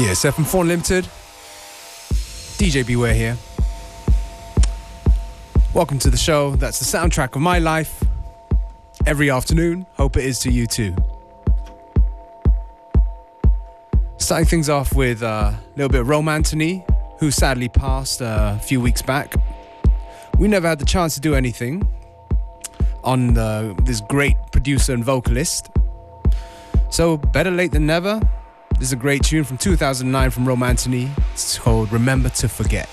Yes, FM4 Unlimited. DJ Beware here. Welcome to the show. That's the soundtrack of my life. Every afternoon. Hope it is to you too. Starting things off with a little bit of Romanthony, who sadly passed uh, a few weeks back. We never had the chance to do anything on uh, this great producer and vocalist. So, better late than never. This is a great tune from 2009 from Romanthony. It's called Remember to Forget.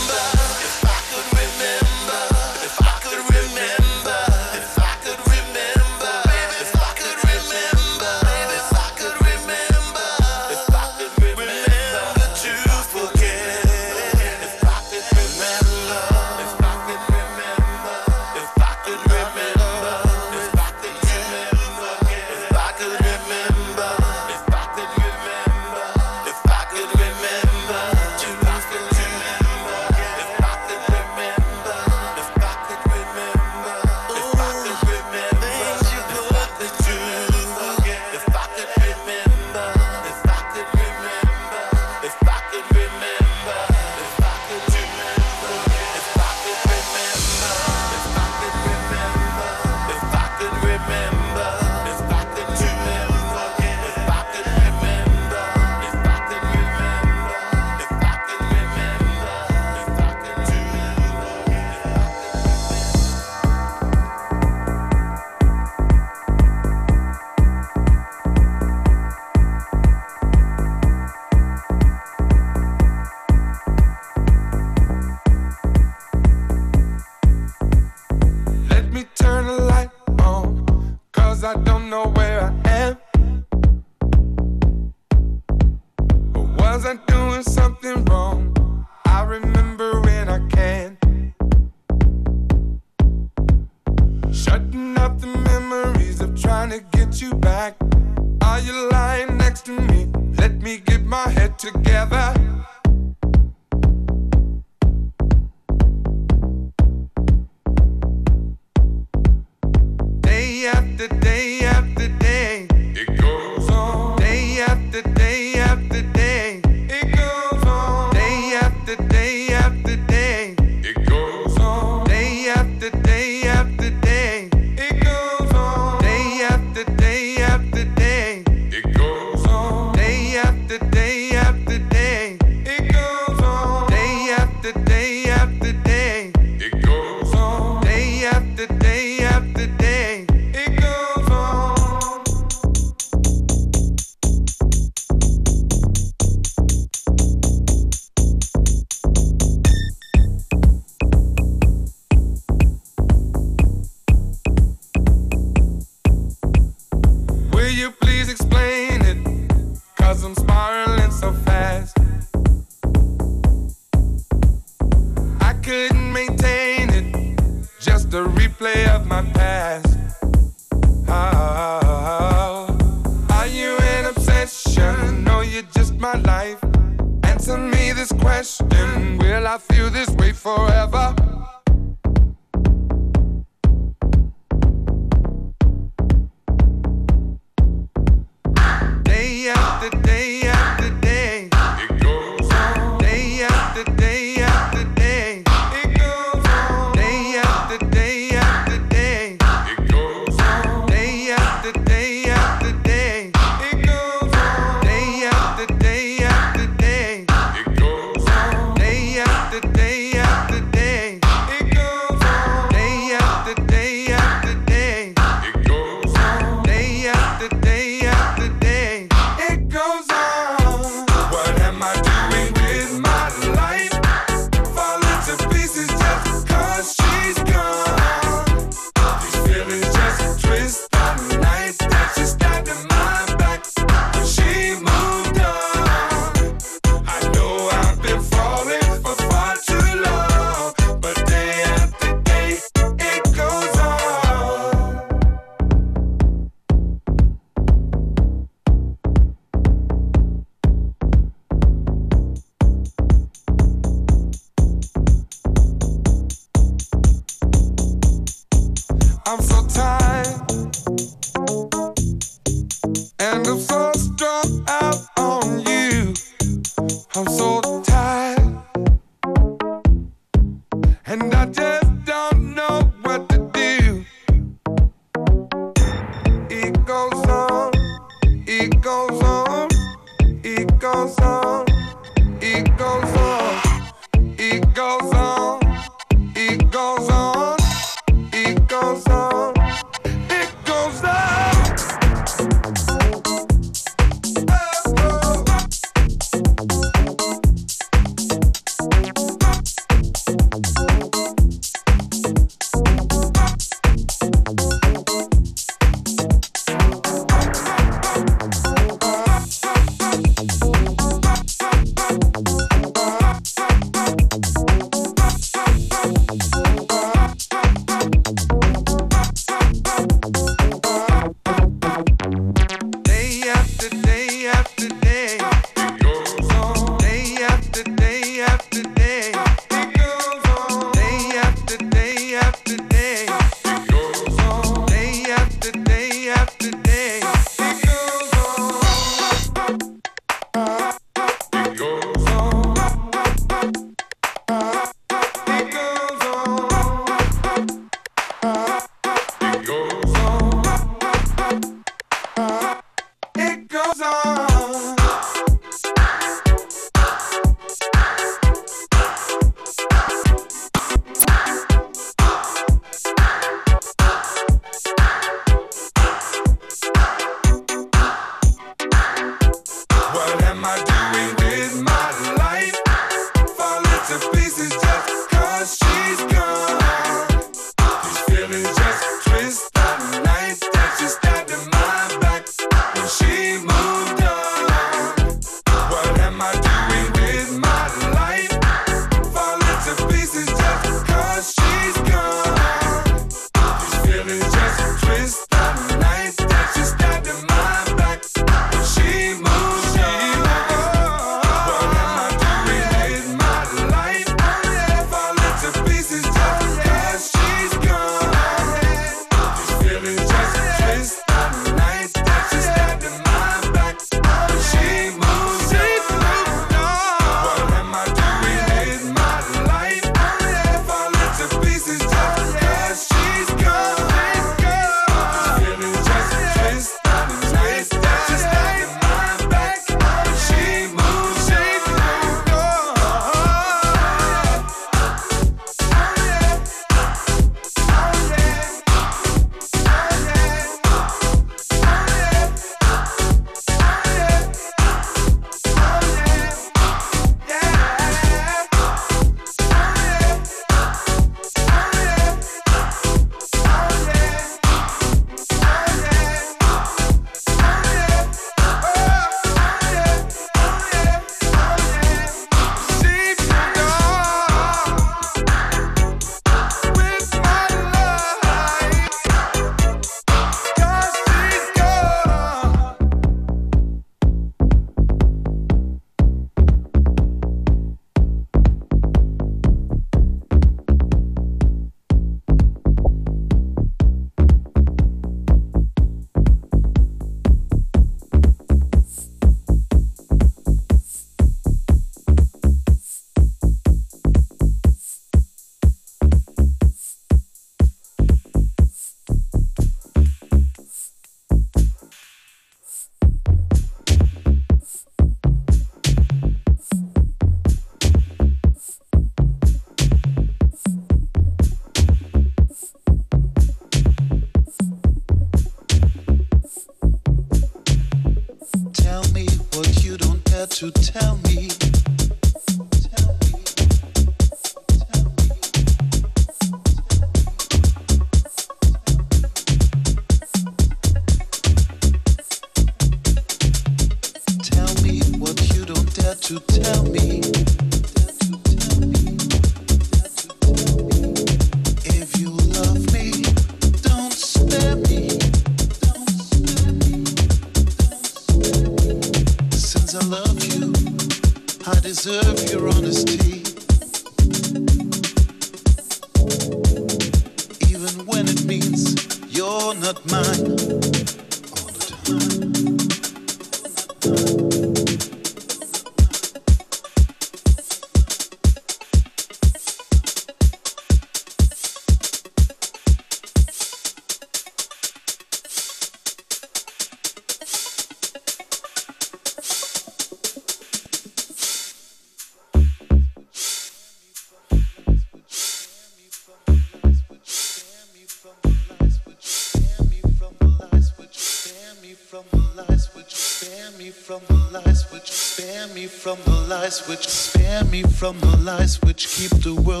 From the lies which keep the world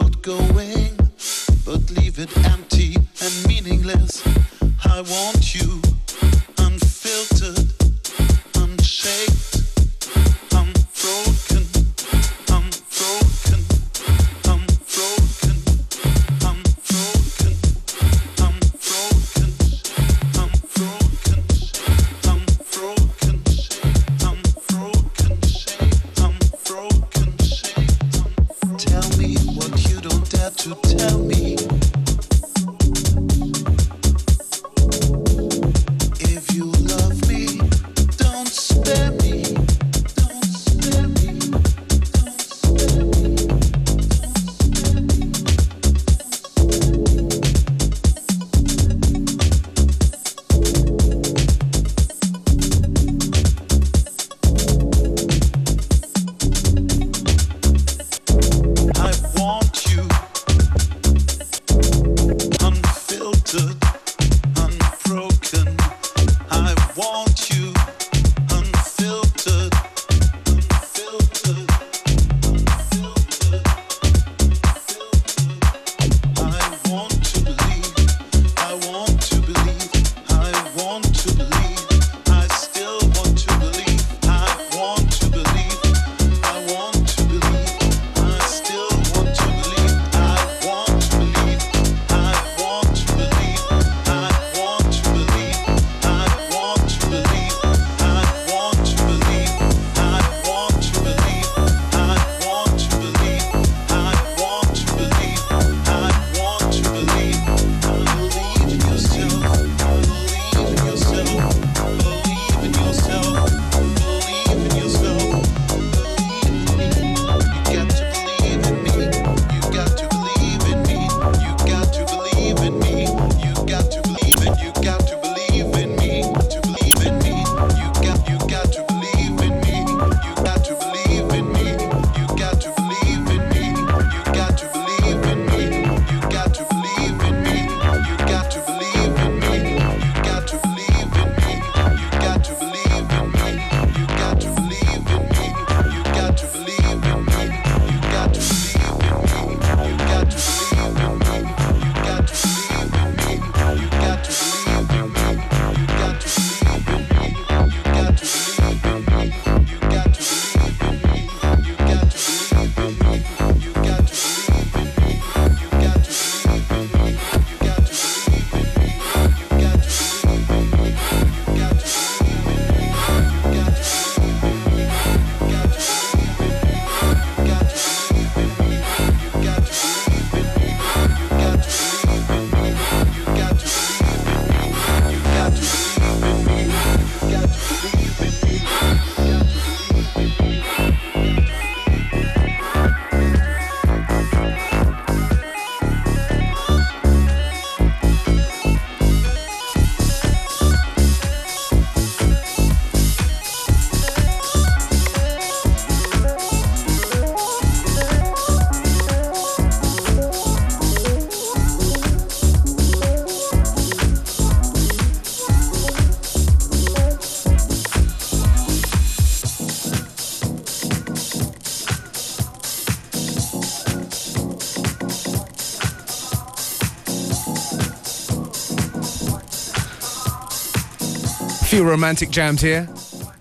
few romantic jams here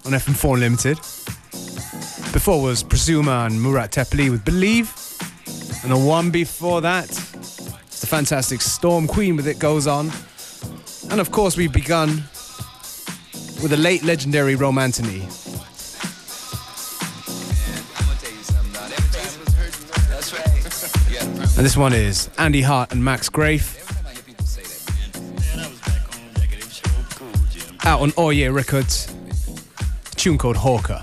on FM4 Unlimited. Before was Prosumer and Murat Tepeli with Believe. And the one before that, it's the fantastic Storm Queen with It Goes On. And of course, we've begun with the late legendary Romanthony. And this one is Andy Hart and Max Graef. Out on Oye Records. tune called Hawker.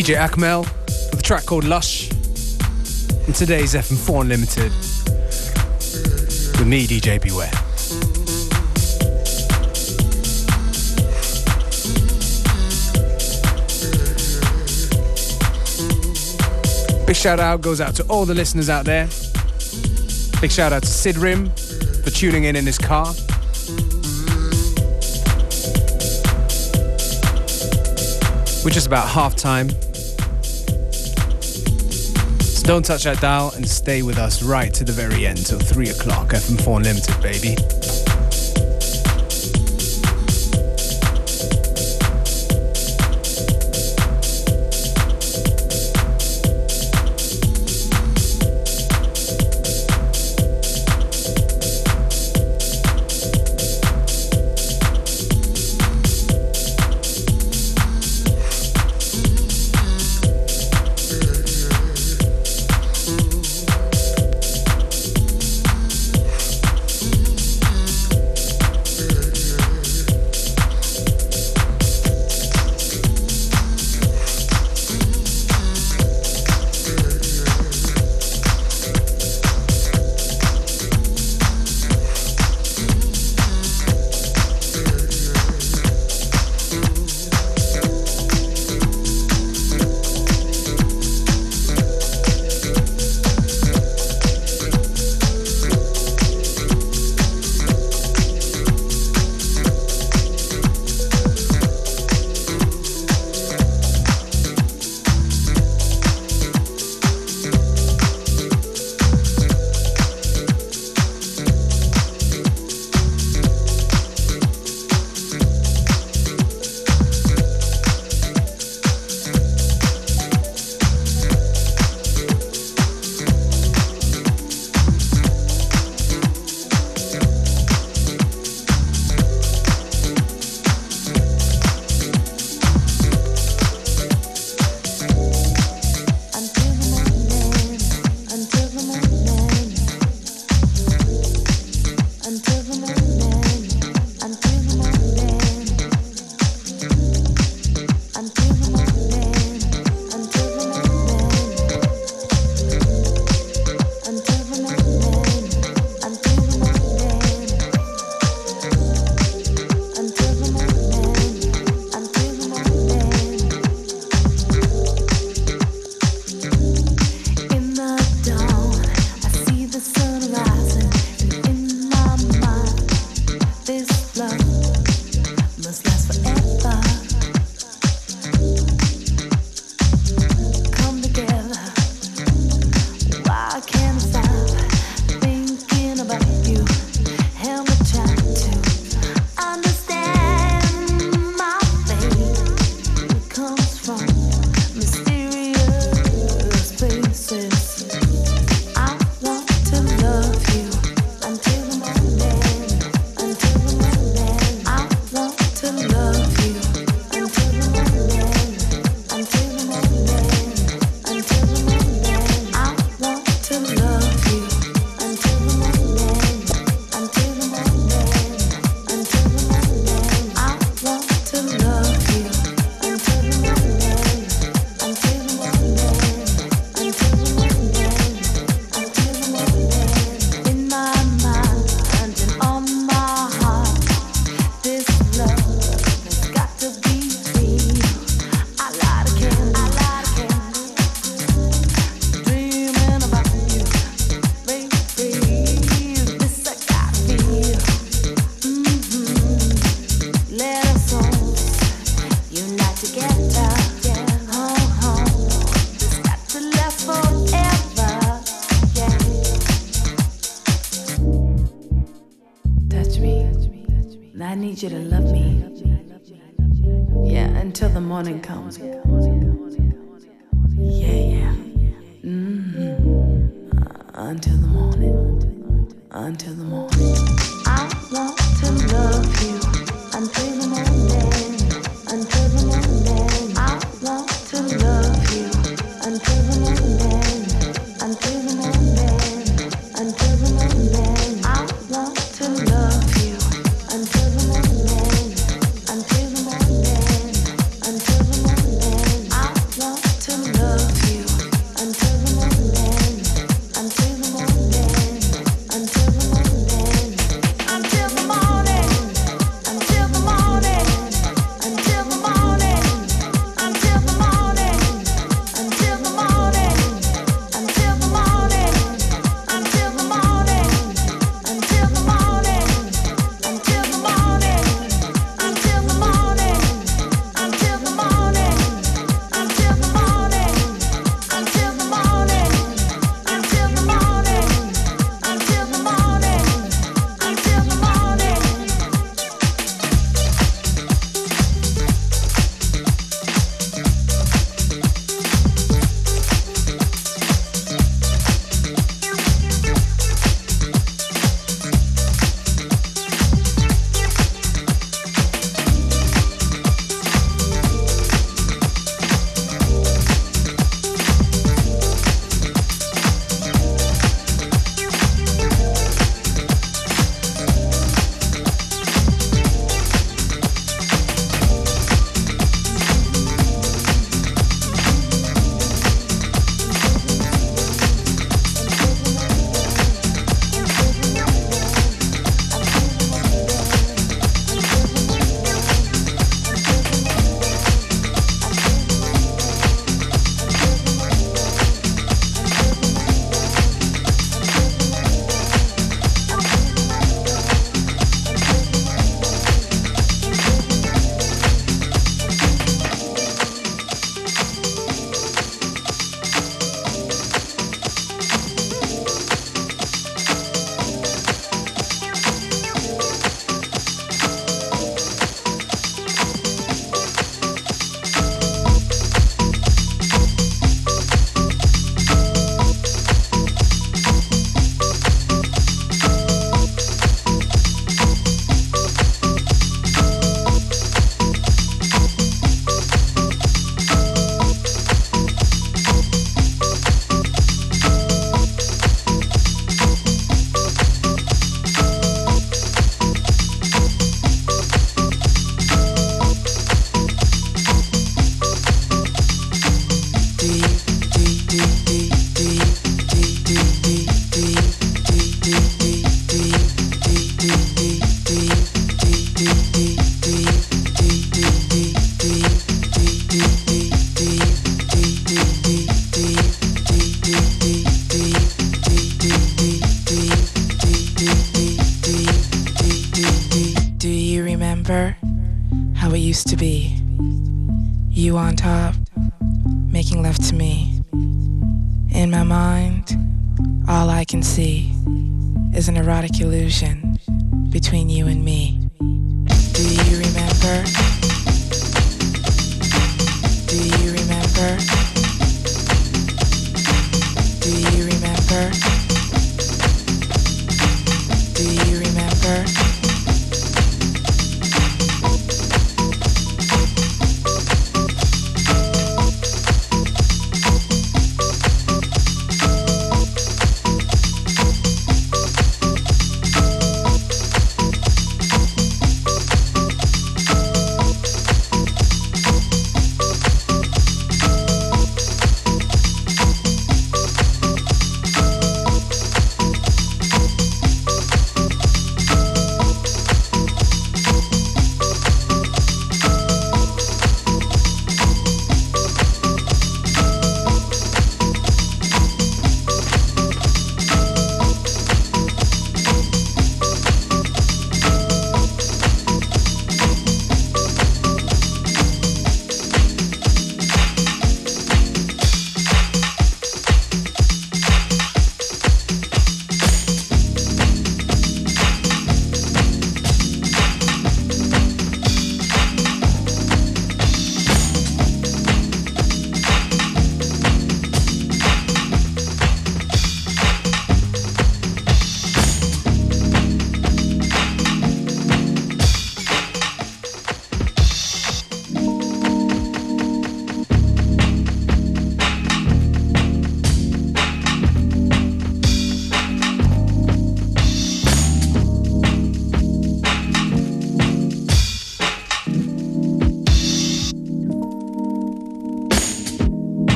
DJ Akmel with a track called Lush. And today's FM4 Unlimited with me, DJ Beware. Big shout out goes out to all the listeners out there. Big shout out to Sid Rim for tuning in in his car. We're just about half time. Don't touch that dial and stay with us right to the very end till 3 o'clock. FM4 Unlimited, baby.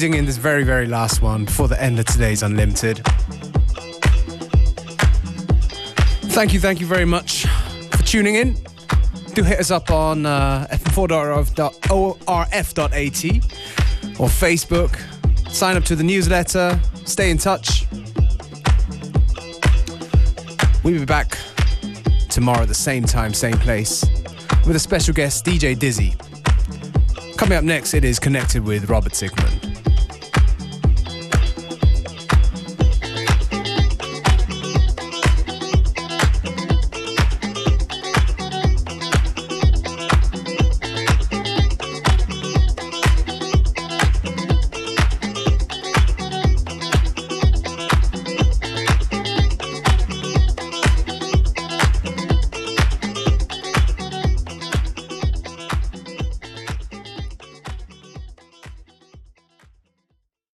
In this very, very last one before the end of today's Unlimited. Thank you, thank you very much for tuning in. Do hit us up on uh, fm4.orf.at or Facebook. Sign up to the newsletter. Stay in touch. We'll be back tomorrow at the same time, same place, with a special guest, DJ Dizzy. Coming up next, it is Connected with Robert Zikmund.